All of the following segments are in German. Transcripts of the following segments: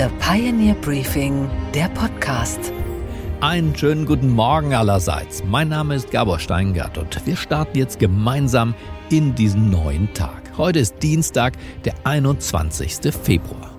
The Pioneer Briefing, der Podcast. Einen schönen guten Morgen allerseits. Mein Name ist Gabor Steingart und wir starten jetzt gemeinsam in diesen neuen Tag. Heute ist Dienstag, der 21. Februar.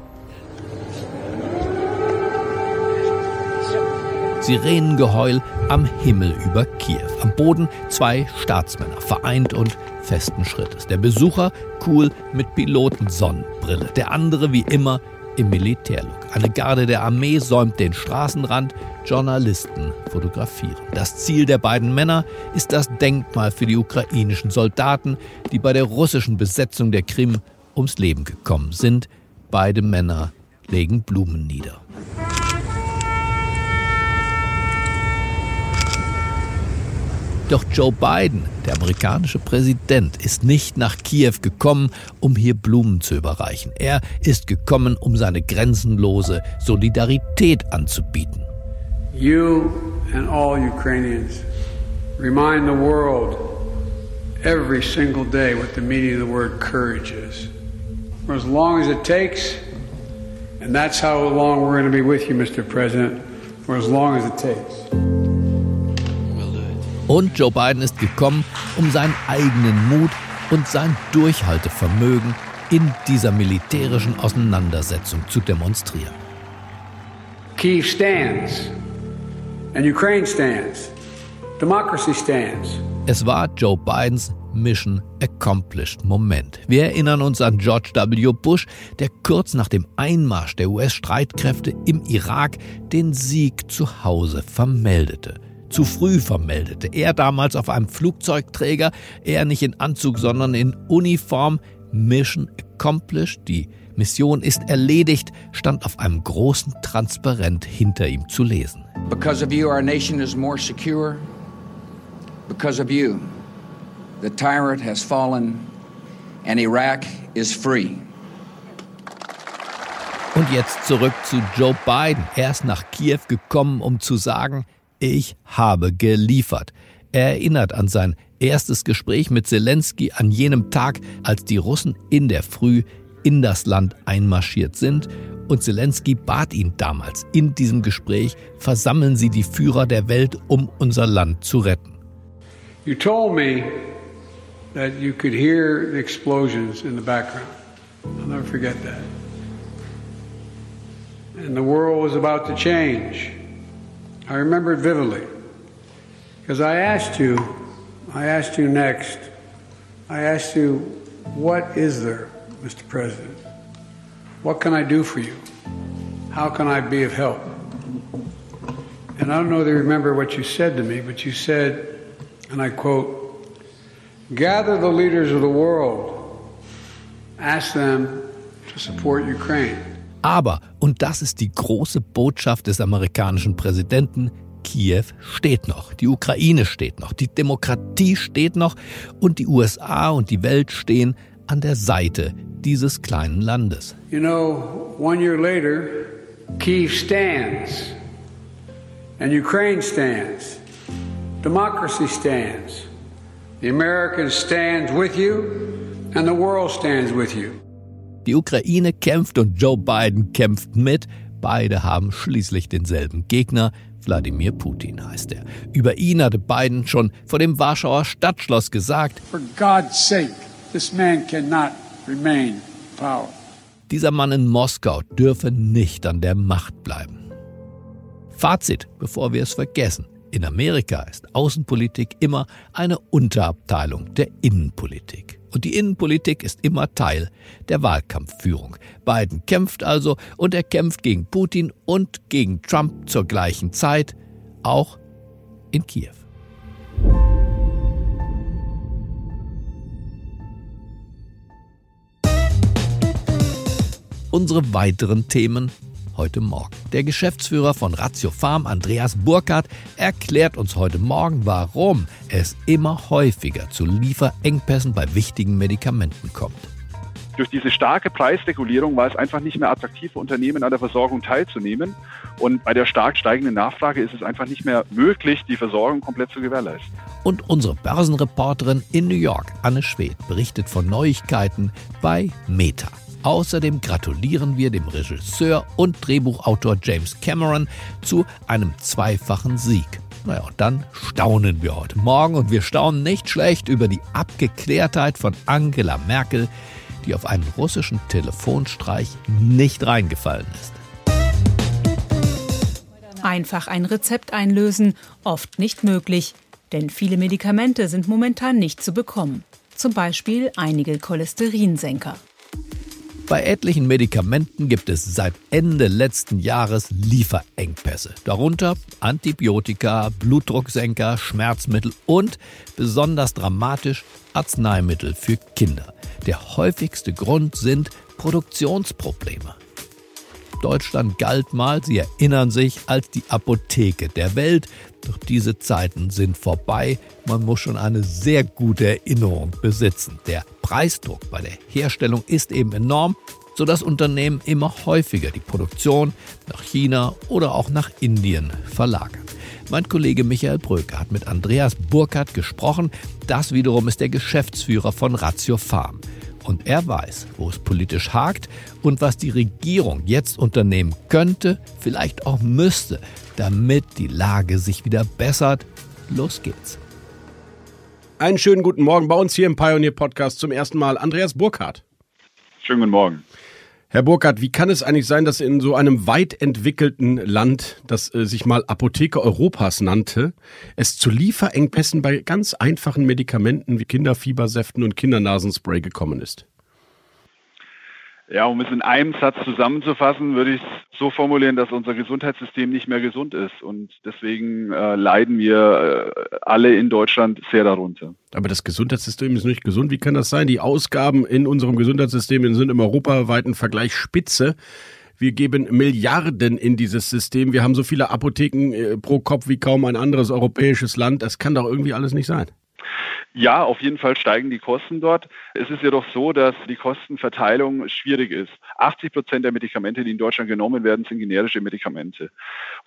Sirenengeheul am Himmel über Kiew. Am Boden zwei Staatsmänner, vereint und festen Schrittes. Der Besucher cool mit Pilotensonnenbrille, der andere wie immer im Militärlook. Eine Garde der Armee säumt den Straßenrand, Journalisten fotografieren. Das Ziel der beiden Männer ist das Denkmal für die ukrainischen Soldaten, die bei der russischen Besetzung der Krim ums Leben gekommen sind. Beide Männer legen Blumen nieder. Doch Joe Biden, der amerikanische Präsident, ist nicht nach Kiew gekommen, um hier Blumen zu überreichen. Er ist gekommen, um seine grenzenlose Solidarität anzubieten. You and all Ukrainians remind the world every single day what the meaning of the word courage is. For as long as it takes, and that's how long we're going to be with you, Mr. President, for as long as it takes. Und Joe Biden ist gekommen, um seinen eigenen Mut und sein Durchhaltevermögen in dieser militärischen Auseinandersetzung zu demonstrieren. Kiev stands and Ukraine stands. Democracy stands. Es war Joe Bidens Mission Accomplished Moment. Wir erinnern uns an George W. Bush, der kurz nach dem Einmarsch der US-Streitkräfte im Irak den Sieg zu Hause vermeldete zu früh vermeldete. Er damals auf einem Flugzeugträger, er nicht in Anzug, sondern in Uniform. Mission accomplished, die Mission ist erledigt, stand auf einem großen Transparent hinter ihm zu lesen. Because of you, our nation is more secure. Because of you, the tyrant has fallen and Iraq is free. Und jetzt zurück zu Joe Biden. Er ist nach Kiew gekommen, um zu sagen, ich habe geliefert. Er erinnert an sein erstes Gespräch mit Zelensky an jenem Tag, als die Russen in der Früh in das Land einmarschiert sind. Und Zelensky bat ihn damals in diesem Gespräch, versammeln Sie die Führer der Welt, um unser Land zu retten. You told me that you could hear the explosions in the background. I'll never forget that. And the world was about to change. I remember it vividly because I asked you, I asked you next, I asked you, what is there, Mr. President? What can I do for you? How can I be of help? And I don't know if you remember what you said to me, but you said, and I quote, gather the leaders of the world, ask them to support Ukraine. Aber, und das ist die große Botschaft des amerikanischen Präsidenten, Kiew steht noch, die Ukraine steht noch, die Demokratie steht noch und die USA und die Welt stehen an der Seite dieses kleinen Landes. You know, one year later, Kiev stands and Ukraine stands. Democracy stands. The Americans stands with you and the world stands with you. Die Ukraine kämpft und Joe Biden kämpft mit. Beide haben schließlich denselben Gegner. Wladimir Putin heißt er. Über ihn hatte Biden schon vor dem Warschauer Stadtschloss gesagt: For God's sake, this man cannot remain power. Dieser Mann in Moskau dürfe nicht an der Macht bleiben. Fazit, bevor wir es vergessen. In Amerika ist Außenpolitik immer eine Unterabteilung der Innenpolitik. Und die Innenpolitik ist immer Teil der Wahlkampfführung. Biden kämpft also und er kämpft gegen Putin und gegen Trump zur gleichen Zeit, auch in Kiew. Unsere weiteren Themen heute Morgen. Der Geschäftsführer von Ratio Farm, Andreas Burkhardt, erklärt uns heute Morgen, warum es immer häufiger zu Lieferengpässen bei wichtigen Medikamenten kommt. Durch diese starke Preisregulierung war es einfach nicht mehr attraktiv für Unternehmen an der Versorgung teilzunehmen. Und bei der stark steigenden Nachfrage ist es einfach nicht mehr möglich, die Versorgung komplett zu gewährleisten. Und unsere Börsenreporterin in New York, Anne Schwedt, berichtet von Neuigkeiten bei Meta. Außerdem gratulieren wir dem Regisseur und Drehbuchautor James Cameron zu einem zweifachen Sieg. Naja, und dann staunen wir heute Morgen und wir staunen nicht schlecht über die Abgeklärtheit von Angela Merkel, die auf einen russischen Telefonstreich nicht reingefallen ist. Einfach ein Rezept einlösen, oft nicht möglich, denn viele Medikamente sind momentan nicht zu bekommen. Zum Beispiel einige Cholesterinsenker. Bei etlichen Medikamenten gibt es seit Ende letzten Jahres Lieferengpässe. Darunter Antibiotika, Blutdrucksenker, Schmerzmittel und besonders dramatisch Arzneimittel für Kinder. Der häufigste Grund sind Produktionsprobleme. Deutschland galt mal, Sie erinnern sich, als die Apotheke der Welt. Doch diese Zeiten sind vorbei. Man muss schon eine sehr gute Erinnerung besitzen. Der Preisdruck bei der Herstellung ist eben enorm, sodass Unternehmen immer häufiger die Produktion nach China oder auch nach Indien verlagern. Mein Kollege Michael Bröker hat mit Andreas Burkhardt gesprochen. Das wiederum ist der Geschäftsführer von Ratio Farm. Und er weiß, wo es politisch hakt und was die Regierung jetzt unternehmen könnte, vielleicht auch müsste, damit die Lage sich wieder bessert. Los geht's. Einen schönen guten Morgen bei uns hier im Pioneer Podcast zum ersten Mal Andreas Burkhardt. Schönen guten Morgen. Herr Burkhardt, wie kann es eigentlich sein, dass in so einem weit entwickelten Land, das äh, sich mal Apotheke Europas nannte, es zu Lieferengpässen bei ganz einfachen Medikamenten wie Kinderfiebersäften und Kindernasenspray gekommen ist? Ja, um es in einem Satz zusammenzufassen, würde ich es so formulieren, dass unser Gesundheitssystem nicht mehr gesund ist. Und deswegen äh, leiden wir äh, alle in Deutschland sehr darunter. Aber das Gesundheitssystem ist nicht gesund. Wie kann das sein? Die Ausgaben in unserem Gesundheitssystem sind im europaweiten Vergleich spitze. Wir geben Milliarden in dieses System. Wir haben so viele Apotheken äh, pro Kopf wie kaum ein anderes europäisches Land. Das kann doch irgendwie alles nicht sein. Ja, auf jeden Fall steigen die Kosten dort. Es ist jedoch so, dass die Kostenverteilung schwierig ist. 80 Prozent der Medikamente, die in Deutschland genommen werden, sind generische Medikamente.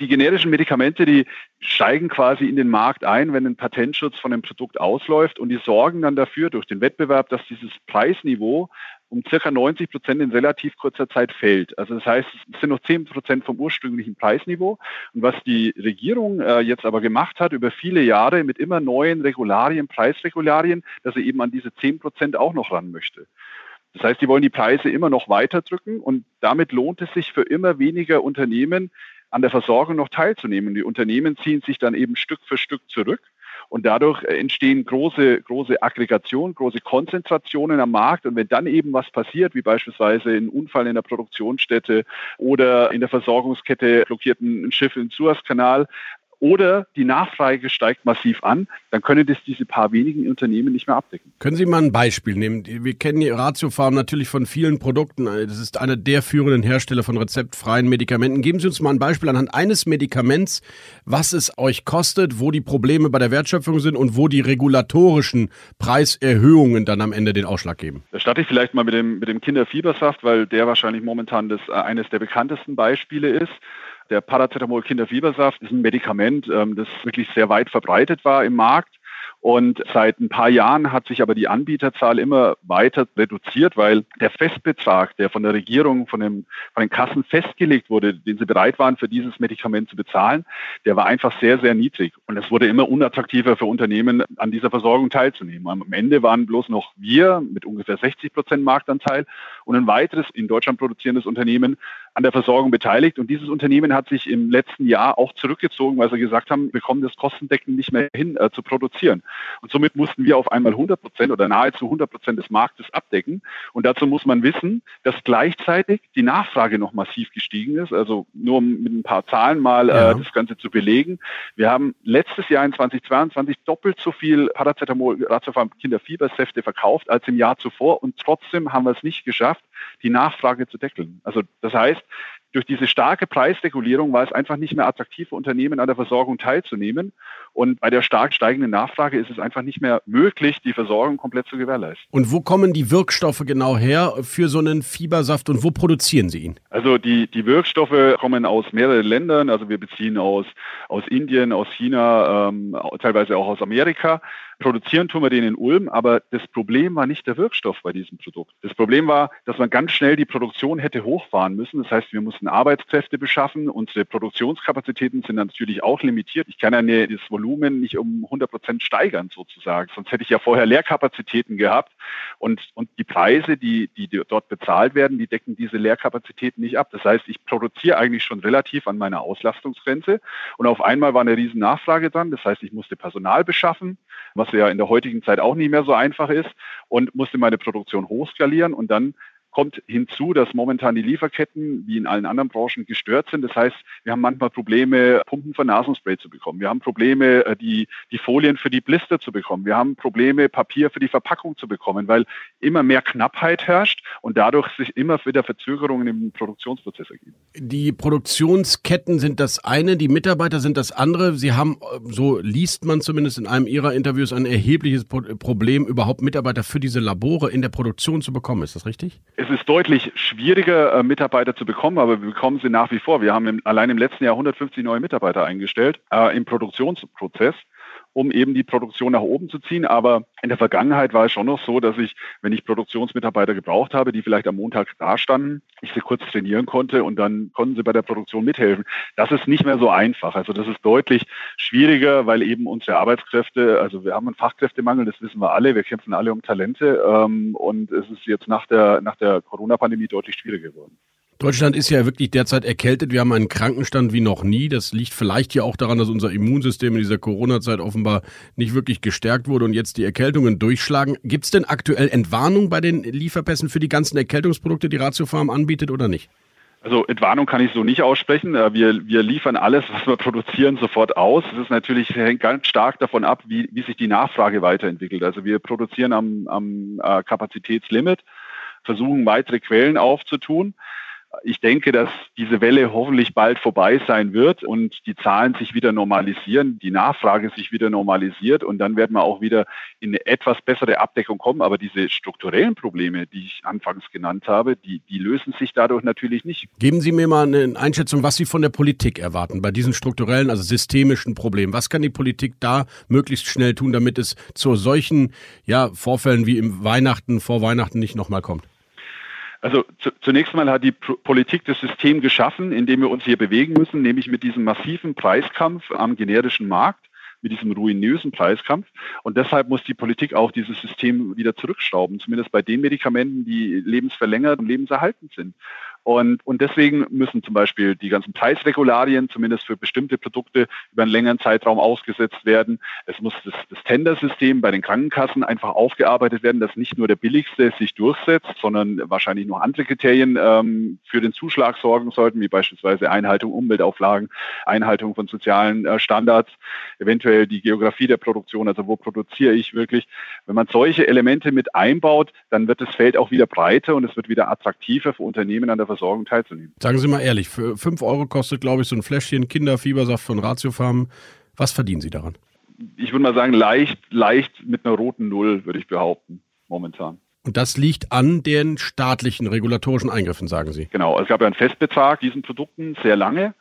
Die generischen Medikamente, die steigen quasi in den Markt ein, wenn ein Patentschutz von einem Produkt ausläuft und die sorgen dann dafür durch den Wettbewerb, dass dieses Preisniveau um circa 90 Prozent in relativ kurzer Zeit fällt. Also das heißt, es sind noch 10 Prozent vom ursprünglichen Preisniveau. Und was die Regierung äh, jetzt aber gemacht hat über viele Jahre mit immer neuen Regularien, Preisregularien, dass sie eben an diese 10 Prozent auch noch ran möchte. Das heißt, die wollen die Preise immer noch weiter drücken und damit lohnt es sich für immer weniger Unternehmen, an der Versorgung noch teilzunehmen. Die Unternehmen ziehen sich dann eben Stück für Stück zurück und dadurch äh, entstehen große, große Aggregationen, große Konzentrationen am Markt. Und wenn dann eben was passiert, wie beispielsweise ein Unfall in der Produktionsstätte oder in der Versorgungskette blockiert ein Schiff im Suezkanal, oder die Nachfrage steigt massiv an, dann können das diese paar wenigen Unternehmen nicht mehr abdecken. Können Sie mal ein Beispiel nehmen? Wir kennen die Ratiofarm natürlich von vielen Produkten. Das ist einer der führenden Hersteller von rezeptfreien Medikamenten. Geben Sie uns mal ein Beispiel anhand eines Medikaments, was es euch kostet, wo die Probleme bei der Wertschöpfung sind und wo die regulatorischen Preiserhöhungen dann am Ende den Ausschlag geben. Da starte ich vielleicht mal mit dem, mit dem Kinderfiebersaft, weil der wahrscheinlich momentan das, äh, eines der bekanntesten Beispiele ist. Der Paracetamol-Kinderfiebersaft ist ein Medikament, ähm, das wirklich sehr weit verbreitet war im Markt. Und seit ein paar Jahren hat sich aber die Anbieterzahl immer weiter reduziert, weil der Festbetrag, der von der Regierung, von, dem, von den Kassen festgelegt wurde, den sie bereit waren, für dieses Medikament zu bezahlen, der war einfach sehr, sehr niedrig. Und es wurde immer unattraktiver für Unternehmen, an dieser Versorgung teilzunehmen. Am Ende waren bloß noch wir mit ungefähr 60 Prozent Marktanteil und ein weiteres in Deutschland produzierendes Unternehmen an der Versorgung beteiligt. Und dieses Unternehmen hat sich im letzten Jahr auch zurückgezogen, weil sie gesagt haben, wir kommen das kostendeckend nicht mehr hin äh, zu produzieren. Und somit mussten wir auf einmal 100 Prozent oder nahezu 100 Prozent des Marktes abdecken. Und dazu muss man wissen, dass gleichzeitig die Nachfrage noch massiv gestiegen ist. Also nur um mit ein paar Zahlen mal äh, ja. äh, das Ganze zu belegen. Wir haben letztes Jahr in 2022 doppelt so viel Paracetamol, Ratiofarm Kinderfiebersäfte verkauft als im Jahr zuvor. Und trotzdem haben wir es nicht geschafft, die Nachfrage zu deckeln. Also das heißt, durch diese starke Preisregulierung war es einfach nicht mehr attraktiv für Unternehmen an der Versorgung teilzunehmen. Und bei der stark steigenden Nachfrage ist es einfach nicht mehr möglich, die Versorgung komplett zu gewährleisten. Und wo kommen die Wirkstoffe genau her für so einen Fiebersaft und wo produzieren Sie ihn? Also die, die Wirkstoffe kommen aus mehreren Ländern. Also wir beziehen aus, aus Indien, aus China, ähm, teilweise auch aus Amerika. Produzieren tun wir den in Ulm, aber das Problem war nicht der Wirkstoff bei diesem Produkt. Das Problem war, dass man ganz schnell die Produktion hätte hochfahren müssen. Das heißt, wir mussten Arbeitskräfte beschaffen. Unsere Produktionskapazitäten sind natürlich auch limitiert. Ich kann ja das Volumen nicht um 100 Prozent steigern sozusagen. Sonst hätte ich ja vorher Leerkapazitäten gehabt. Und, und die Preise, die, die dort bezahlt werden, die decken diese Leerkapazitäten nicht ab. Das heißt, ich produziere eigentlich schon relativ an meiner Auslastungsgrenze. Und auf einmal war eine riesen Nachfrage dran. Das heißt, ich musste Personal beschaffen, was ja in der heutigen Zeit auch nicht mehr so einfach ist und musste meine Produktion hochskalieren und dann kommt hinzu, dass momentan die Lieferketten, wie in allen anderen Branchen, gestört sind. Das heißt, wir haben manchmal Probleme, Pumpen für Nasenspray zu bekommen. Wir haben Probleme, äh, die, die Folien für die Blister zu bekommen. Wir haben Probleme, Papier für die Verpackung zu bekommen, weil immer mehr Knappheit herrscht und dadurch sich immer wieder Verzögerungen im Produktionsprozess ergeben. Die Produktionsketten sind das eine, die Mitarbeiter sind das andere. Sie haben, äh, so liest man zumindest in einem Ihrer Interviews, ein erhebliches Problem, überhaupt Mitarbeiter für diese Labore in der Produktion zu bekommen. Ist das richtig? Ist deutlich schwieriger, äh, Mitarbeiter zu bekommen, aber wir bekommen sie nach wie vor. Wir haben allein im letzten Jahr 150 neue Mitarbeiter eingestellt äh, im Produktionsprozess um eben die Produktion nach oben zu ziehen. Aber in der Vergangenheit war es schon noch so, dass ich, wenn ich Produktionsmitarbeiter gebraucht habe, die vielleicht am Montag dastanden, ich sie kurz trainieren konnte und dann konnten sie bei der Produktion mithelfen. Das ist nicht mehr so einfach. Also das ist deutlich schwieriger, weil eben unsere Arbeitskräfte, also wir haben einen Fachkräftemangel, das wissen wir alle, wir kämpfen alle um Talente ähm, und es ist jetzt nach der, nach der Corona-Pandemie deutlich schwieriger geworden. Deutschland ist ja wirklich derzeit erkältet. Wir haben einen Krankenstand wie noch nie. Das liegt vielleicht ja auch daran, dass unser Immunsystem in dieser Corona-Zeit offenbar nicht wirklich gestärkt wurde und jetzt die Erkältungen durchschlagen. Gibt es denn aktuell Entwarnung bei den Lieferpässen für die ganzen Erkältungsprodukte, die Ratio Farm anbietet oder nicht? Also Entwarnung kann ich so nicht aussprechen. Äh, wir, wir liefern alles, was wir produzieren, sofort aus. Es ist natürlich hängt ganz stark davon ab, wie, wie sich die Nachfrage weiterentwickelt. Also wir produzieren am, am äh, Kapazitätslimit, versuchen weitere Quellen aufzutun ich denke, dass diese Welle hoffentlich bald vorbei sein wird und die Zahlen sich wieder normalisieren, die Nachfrage sich wieder normalisiert und dann werden wir auch wieder in eine etwas bessere Abdeckung kommen. Aber diese strukturellen Probleme, die ich anfangs genannt habe, die, die lösen sich dadurch natürlich nicht. Geben Sie mir mal eine Einschätzung, was Sie von der Politik erwarten bei diesen strukturellen, also systemischen Problemen. Was kann die Politik da möglichst schnell tun, damit es zu solchen ja, Vorfällen wie im Weihnachten, vor Weihnachten nicht nochmal kommt? Also zu, zunächst mal hat die Politik das System geschaffen, in dem wir uns hier bewegen müssen, nämlich mit diesem massiven Preiskampf am generischen Markt mit diesem ruinösen Preiskampf. Und deshalb muss die Politik auch dieses System wieder zurückschrauben, zumindest bei den Medikamenten, die lebensverlängert und lebenserhaltend sind. Und, und deswegen müssen zum Beispiel die ganzen Preisregularien zumindest für bestimmte Produkte über einen längeren Zeitraum ausgesetzt werden. Es muss das, das Tendersystem bei den Krankenkassen einfach aufgearbeitet werden, dass nicht nur der billigste sich durchsetzt, sondern wahrscheinlich noch andere Kriterien ähm, für den Zuschlag sorgen sollten, wie beispielsweise Einhaltung Umweltauflagen, Einhaltung von sozialen äh, Standards, eventuell die Geografie der Produktion, also wo produziere ich wirklich. Wenn man solche Elemente mit einbaut, dann wird das Feld auch wieder breiter und es wird wieder attraktiver für Unternehmen an der Versorgung teilzunehmen. Sagen Sie mal ehrlich, für 5 Euro kostet, glaube ich, so ein Fläschchen Kinderfiebersaft von Ratiofarm. Was verdienen Sie daran? Ich würde mal sagen, leicht, leicht mit einer roten Null, würde ich behaupten, momentan. Und das liegt an den staatlichen regulatorischen Eingriffen, sagen Sie? Genau, es gab ja einen Festbetrag diesen Produkten sehr lange.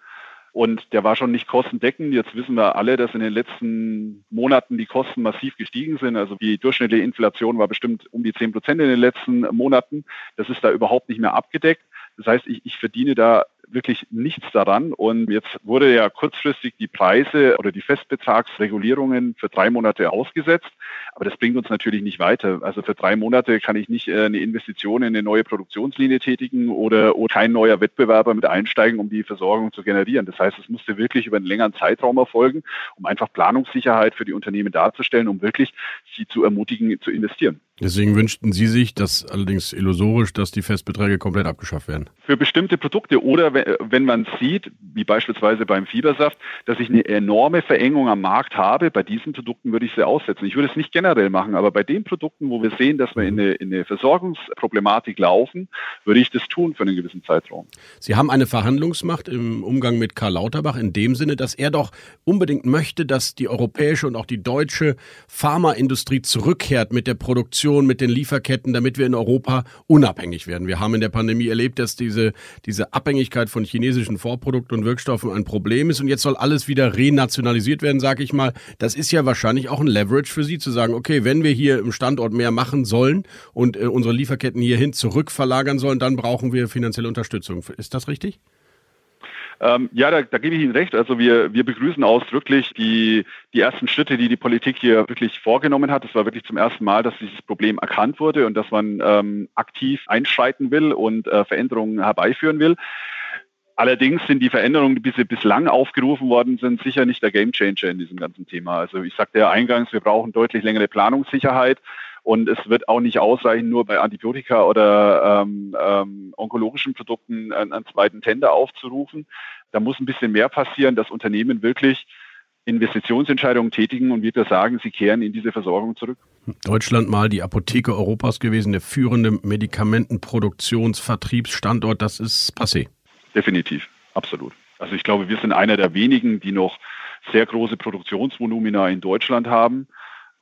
Und der war schon nicht kostendeckend. Jetzt wissen wir alle, dass in den letzten Monaten die Kosten massiv gestiegen sind. Also die durchschnittliche Inflation war bestimmt um die 10 Prozent in den letzten Monaten. Das ist da überhaupt nicht mehr abgedeckt. Das heißt, ich, ich verdiene da wirklich nichts daran. Und jetzt wurde ja kurzfristig die Preise oder die Festbetragsregulierungen für drei Monate ausgesetzt. Aber das bringt uns natürlich nicht weiter. Also für drei Monate kann ich nicht äh, eine Investition in eine neue Produktionslinie tätigen oder, oder kein neuer Wettbewerber mit einsteigen, um die Versorgung zu generieren. Das heißt, es musste wirklich über einen längeren Zeitraum erfolgen, um einfach Planungssicherheit für die Unternehmen darzustellen, um wirklich sie zu ermutigen, zu investieren. Deswegen wünschten Sie sich, dass allerdings illusorisch, dass die Festbeträge komplett abgeschafft werden. Für bestimmte Produkte oder wenn man sieht, wie beispielsweise beim Fiebersaft, dass ich eine enorme Verengung am Markt habe, bei diesen Produkten würde ich sie aussetzen. Ich würde es nicht generell machen, aber bei den Produkten, wo wir sehen, dass wir in eine, in eine Versorgungsproblematik laufen, würde ich das tun für einen gewissen Zeitraum. Sie haben eine Verhandlungsmacht im Umgang mit Karl Lauterbach in dem Sinne, dass er doch unbedingt möchte, dass die europäische und auch die deutsche Pharmaindustrie zurückkehrt mit der Produktion mit den Lieferketten, damit wir in Europa unabhängig werden. Wir haben in der Pandemie erlebt, dass diese, diese Abhängigkeit von chinesischen Vorprodukten und Wirkstoffen ein Problem ist und jetzt soll alles wieder renationalisiert werden, sage ich mal. Das ist ja wahrscheinlich auch ein Leverage für Sie zu sagen, okay, wenn wir hier im Standort mehr machen sollen und äh, unsere Lieferketten hierhin zurückverlagern sollen, dann brauchen wir finanzielle Unterstützung. Ist das richtig? Ähm, ja, da, da gebe ich Ihnen recht. Also wir, wir begrüßen ausdrücklich die, die ersten Schritte, die die Politik hier wirklich vorgenommen hat. Es war wirklich zum ersten Mal, dass dieses Problem erkannt wurde und dass man ähm, aktiv einschreiten will und äh, Veränderungen herbeiführen will. Allerdings sind die Veränderungen, die bislang aufgerufen worden sind, sicher nicht der Gamechanger in diesem ganzen Thema. Also ich sagte ja eingangs, wir brauchen deutlich längere Planungssicherheit. Und es wird auch nicht ausreichen, nur bei Antibiotika oder ähm, ähm, onkologischen Produkten einen, einen zweiten Tender aufzurufen. Da muss ein bisschen mehr passieren, dass Unternehmen wirklich Investitionsentscheidungen tätigen und wir sagen, sie kehren in diese Versorgung zurück. Deutschland mal die Apotheke Europas gewesen, der führende Medikamentenproduktionsvertriebsstandort, das ist passé. Definitiv, absolut. Also ich glaube, wir sind einer der wenigen, die noch sehr große Produktionsvolumina in Deutschland haben.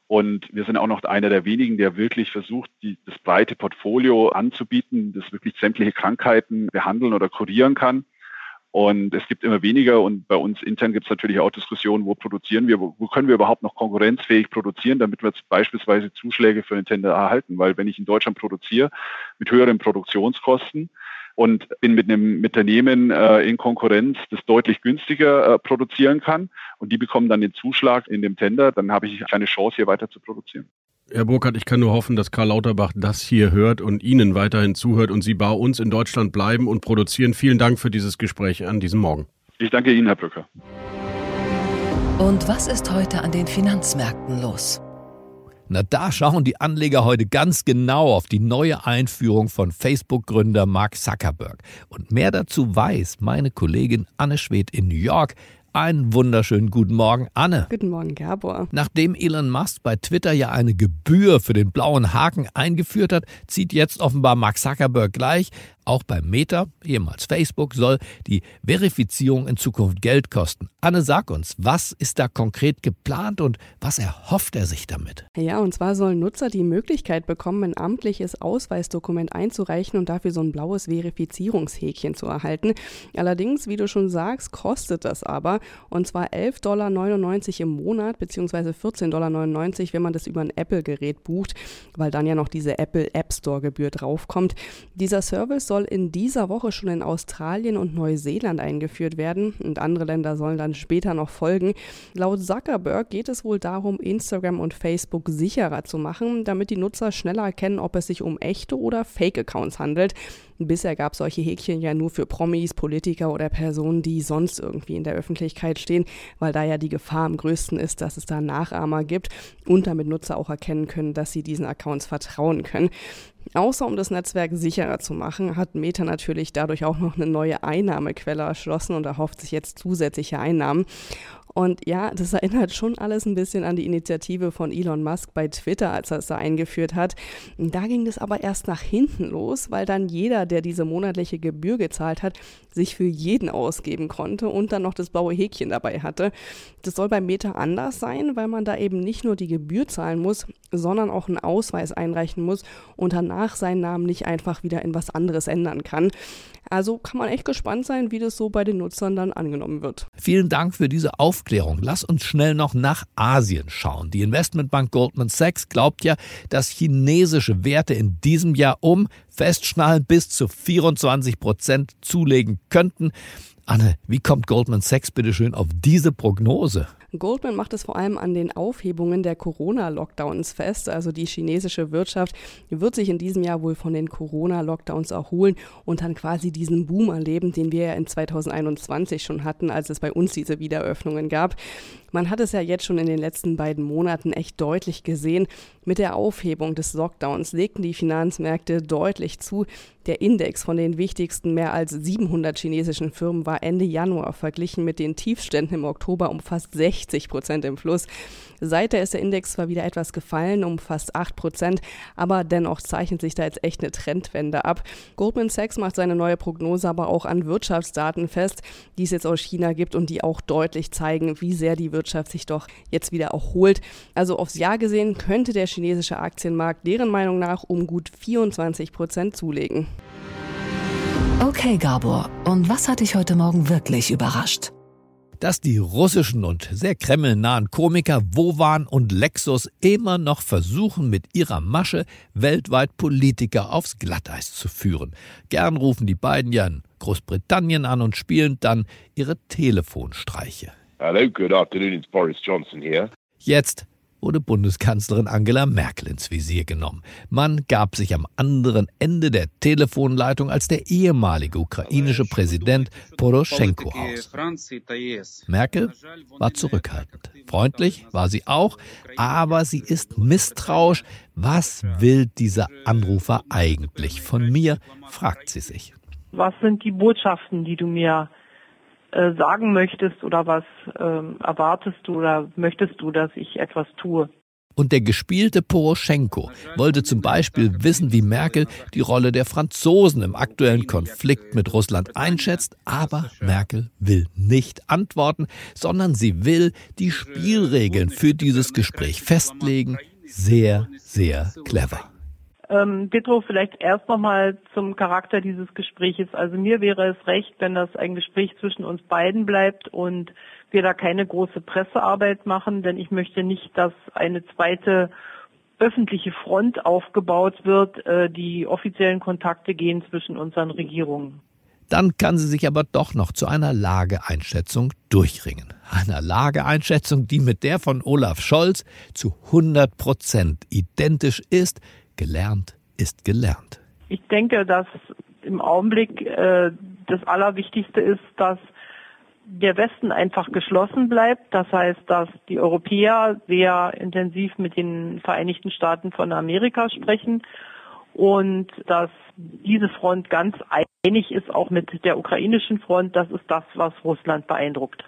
Und wir sind auch noch einer der wenigen, der wirklich versucht, die, das breite Portfolio anzubieten, das wirklich sämtliche Krankheiten behandeln oder kurieren kann. Und es gibt immer weniger und bei uns intern gibt es natürlich auch Diskussionen, wo produzieren wir, wo, wo, können wir überhaupt noch konkurrenzfähig produzieren, damit wir beispielsweise Zuschläge für den Tender erhalten. Weil wenn ich in Deutschland produziere mit höheren Produktionskosten, und bin mit einem Unternehmen äh, in Konkurrenz, das deutlich günstiger äh, produzieren kann und die bekommen dann den Zuschlag in dem Tender, dann habe ich keine Chance, hier weiter zu produzieren. Herr Burkhardt, ich kann nur hoffen, dass Karl Lauterbach das hier hört und Ihnen weiterhin zuhört und Sie bei uns in Deutschland bleiben und produzieren. Vielen Dank für dieses Gespräch an diesem Morgen. Ich danke Ihnen, Herr Brücker. Und was ist heute an den Finanzmärkten los? Na, da schauen die Anleger heute ganz genau auf die neue Einführung von Facebook-Gründer Mark Zuckerberg. Und mehr dazu weiß meine Kollegin Anne Schwedt in New York. Einen wunderschönen guten Morgen, Anne. Guten Morgen, Gabor. Nachdem Elon Musk bei Twitter ja eine Gebühr für den blauen Haken eingeführt hat, zieht jetzt offenbar Mark Zuckerberg gleich auch bei Meta, ehemals Facebook, soll die Verifizierung in Zukunft Geld kosten. Anne, sag uns, was ist da konkret geplant und was erhofft er sich damit? Ja, und zwar sollen Nutzer die Möglichkeit bekommen, ein amtliches Ausweisdokument einzureichen und dafür so ein blaues Verifizierungshäkchen zu erhalten. Allerdings, wie du schon sagst, kostet das aber und zwar 11,99 Dollar im Monat beziehungsweise 14,99 Dollar, wenn man das über ein Apple-Gerät bucht, weil dann ja noch diese Apple App Store-Gebühr draufkommt. Dieser Service soll in dieser Woche schon in Australien und Neuseeland eingeführt werden und andere Länder sollen dann später noch folgen. Laut Zuckerberg geht es wohl darum, Instagram und Facebook sicherer zu machen, damit die Nutzer schneller erkennen, ob es sich um echte oder Fake-Accounts handelt. Bisher gab es solche Häkchen ja nur für Promis, Politiker oder Personen, die sonst irgendwie in der Öffentlichkeit stehen, weil da ja die Gefahr am größten ist, dass es da Nachahmer gibt und damit Nutzer auch erkennen können, dass sie diesen Accounts vertrauen können. Außer um das Netzwerk sicherer zu machen, hat Meta natürlich dadurch auch noch eine neue Einnahmequelle erschlossen und erhofft sich jetzt zusätzliche Einnahmen. Und ja, das erinnert schon alles ein bisschen an die Initiative von Elon Musk bei Twitter, als er es da eingeführt hat. Da ging das aber erst nach hinten los, weil dann jeder, der diese monatliche Gebühr gezahlt hat, sich für jeden ausgeben konnte und dann noch das blaue Häkchen dabei hatte. Das soll bei Meta anders sein, weil man da eben nicht nur die Gebühr zahlen muss, sondern auch einen Ausweis einreichen muss und danach seinen Namen nicht einfach wieder in was anderes ändern kann. Also kann man echt gespannt sein, wie das so bei den Nutzern dann angenommen wird. Vielen Dank für diese Aufklärung. Lass uns schnell noch nach Asien schauen. Die Investmentbank Goldman Sachs glaubt ja, dass chinesische Werte in diesem Jahr um Festschnallen bis zu 24 Prozent zulegen könnten. Anne, wie kommt Goldman Sachs bitte schön auf diese Prognose? Goldman macht es vor allem an den Aufhebungen der Corona-Lockdowns fest. Also die chinesische Wirtschaft wird sich in diesem Jahr wohl von den Corona-Lockdowns erholen und dann quasi diesen Boom erleben, den wir ja in 2021 schon hatten, als es bei uns diese Wiederöffnungen gab. Man hat es ja jetzt schon in den letzten beiden Monaten echt deutlich gesehen. Mit der Aufhebung des Lockdowns legten die Finanzmärkte deutlich zu. Der Index von den wichtigsten mehr als 700 chinesischen Firmen war Ende Januar verglichen mit den Tiefständen im Oktober um fast 60 Prozent im Fluss. Seither ist der Index zwar wieder etwas gefallen, um fast 8 Prozent, aber dennoch zeichnet sich da jetzt echt eine Trendwende ab. Goldman Sachs macht seine neue Prognose aber auch an Wirtschaftsdaten fest, die es jetzt aus China gibt und die auch deutlich zeigen, wie sehr die Wirtschaft sich doch jetzt wieder erholt. Also aufs Jahr gesehen könnte der chinesische Aktienmarkt deren Meinung nach um gut 24 Prozent zulegen. Okay, Gabor, und was hat dich heute Morgen wirklich überrascht? dass die russischen und sehr kremlnahen Komiker Wovan und Lexus immer noch versuchen, mit ihrer Masche weltweit Politiker aufs Glatteis zu führen. Gern rufen die beiden ja in Großbritannien an und spielen dann ihre Telefonstreiche. Hello, good afternoon, it's Boris Johnson here. Jetzt wurde Bundeskanzlerin Angela Merkel ins Visier genommen. Man gab sich am anderen Ende der Telefonleitung als der ehemalige ukrainische Präsident Poroschenko aus. Merkel war zurückhaltend. Freundlich war sie auch, aber sie ist misstrauisch. Was will dieser Anrufer eigentlich von mir, fragt sie sich. Was sind die Botschaften, die du mir äh, sagen möchtest oder was ähm, erwartest du oder möchtest du, dass ich etwas tue. Und der gespielte Poroschenko wollte zum Beispiel wissen, wie Merkel die Rolle der Franzosen im aktuellen Konflikt mit Russland einschätzt. Aber Merkel will nicht antworten, sondern sie will die Spielregeln für dieses Gespräch festlegen. Sehr, sehr clever. Ähm, Petro, vielleicht erst nochmal zum Charakter dieses Gespräches. Also mir wäre es recht, wenn das ein Gespräch zwischen uns beiden bleibt und wir da keine große Pressearbeit machen, denn ich möchte nicht, dass eine zweite öffentliche Front aufgebaut wird. Äh, die offiziellen Kontakte gehen zwischen unseren Regierungen. Dann kann sie sich aber doch noch zu einer Lageeinschätzung durchringen. Einer Lageeinschätzung, die mit der von Olaf Scholz zu 100 Prozent identisch ist, Gelernt ist gelernt. Ich denke, dass im Augenblick äh, das Allerwichtigste ist, dass der Westen einfach geschlossen bleibt. Das heißt, dass die Europäer sehr intensiv mit den Vereinigten Staaten von Amerika sprechen und dass diese Front ganz einig ist, auch mit der ukrainischen Front. Das ist das, was Russland beeindruckt.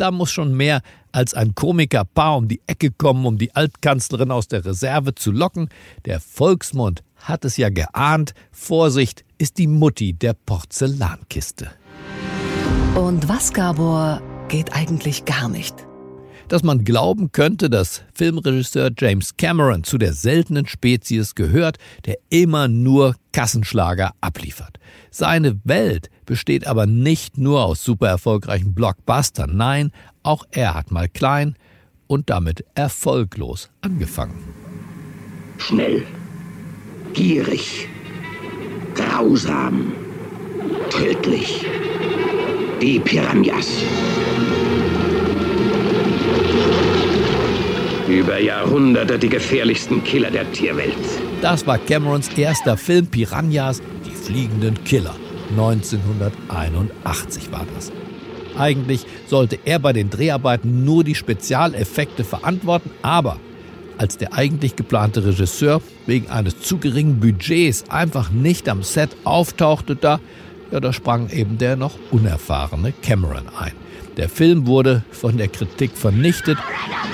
Da muss schon mehr als ein Komikerpaar um die Ecke kommen, um die Altkanzlerin aus der Reserve zu locken. Der Volksmund hat es ja geahnt. Vorsicht ist die Mutti der Porzellankiste. Und was, Gabor, geht eigentlich gar nicht? dass man glauben könnte, dass Filmregisseur James Cameron zu der seltenen Spezies gehört, der immer nur Kassenschlager abliefert. Seine Welt besteht aber nicht nur aus super erfolgreichen Blockbustern, nein, auch er hat mal klein und damit erfolglos angefangen. Schnell, gierig, grausam, tödlich. Die Piranhas. Über Jahrhunderte die gefährlichsten Killer der Tierwelt. Das war Camerons erster Film Piranhas, die fliegenden Killer. 1981 war das. Eigentlich sollte er bei den Dreharbeiten nur die Spezialeffekte verantworten, aber als der eigentlich geplante Regisseur wegen eines zu geringen Budgets einfach nicht am Set auftauchte, da, ja, da sprang eben der noch unerfahrene Cameron ein. Der Film wurde von der Kritik vernichtet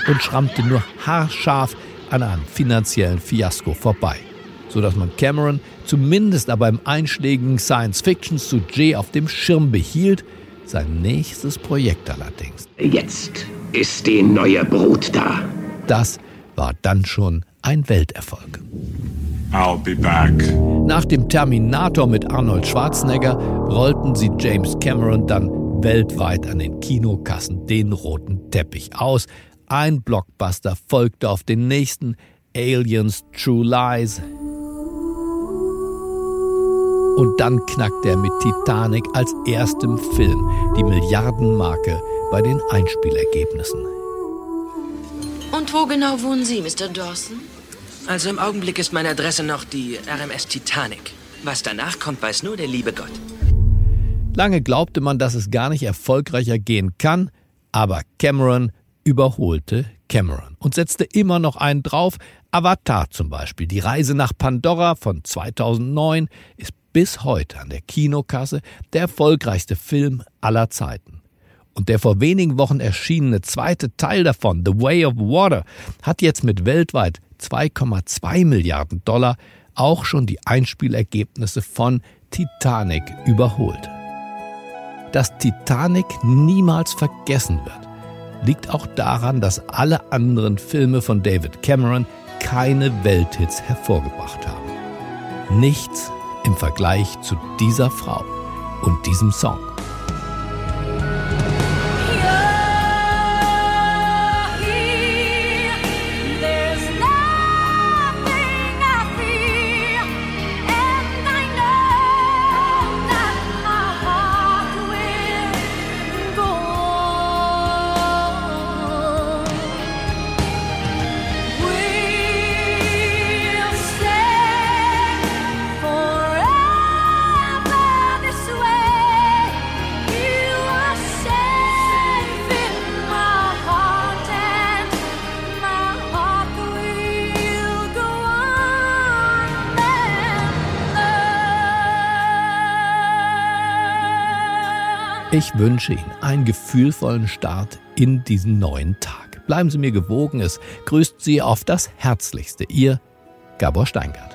und schrammte nur haarscharf an einem finanziellen Fiasko vorbei, sodass man Cameron zumindest aber im einschlägigen Science-Fiction-Sujet auf dem Schirm behielt, sein nächstes Projekt allerdings. Jetzt ist die neue Brut da. Das war dann schon ein Welterfolg. I'll be back. Nach dem Terminator mit Arnold Schwarzenegger rollten sie James Cameron dann weltweit an den Kinokassen den roten Teppich aus. Ein Blockbuster folgte auf den nächsten Aliens True Lies. Und dann knackte er mit Titanic als erstem Film die Milliardenmarke bei den Einspielergebnissen. Und wo genau wohnen Sie, Mr. Dawson? Also im Augenblick ist meine Adresse noch die RMS Titanic. Was danach kommt, weiß nur der liebe Gott. Lange glaubte man, dass es gar nicht erfolgreicher gehen kann, aber Cameron überholte Cameron und setzte immer noch einen drauf. Avatar zum Beispiel, die Reise nach Pandora von 2009, ist bis heute an der Kinokasse der erfolgreichste Film aller Zeiten. Und der vor wenigen Wochen erschienene zweite Teil davon, The Way of Water, hat jetzt mit weltweit 2,2 Milliarden Dollar auch schon die Einspielergebnisse von Titanic überholt. Dass Titanic niemals vergessen wird, liegt auch daran, dass alle anderen Filme von David Cameron keine Welthits hervorgebracht haben. Nichts im Vergleich zu dieser Frau und diesem Song. Ich wünsche Ihnen einen gefühlvollen Start in diesen neuen Tag. Bleiben Sie mir gewogen, es grüßt Sie auf das Herzlichste. Ihr Gabor Steingart.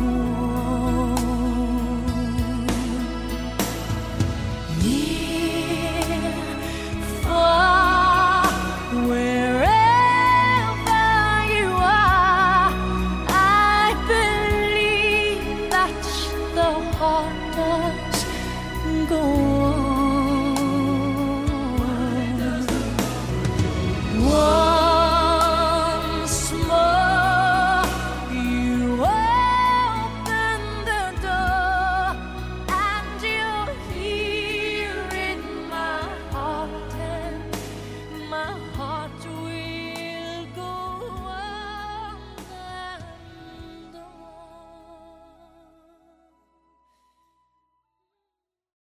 in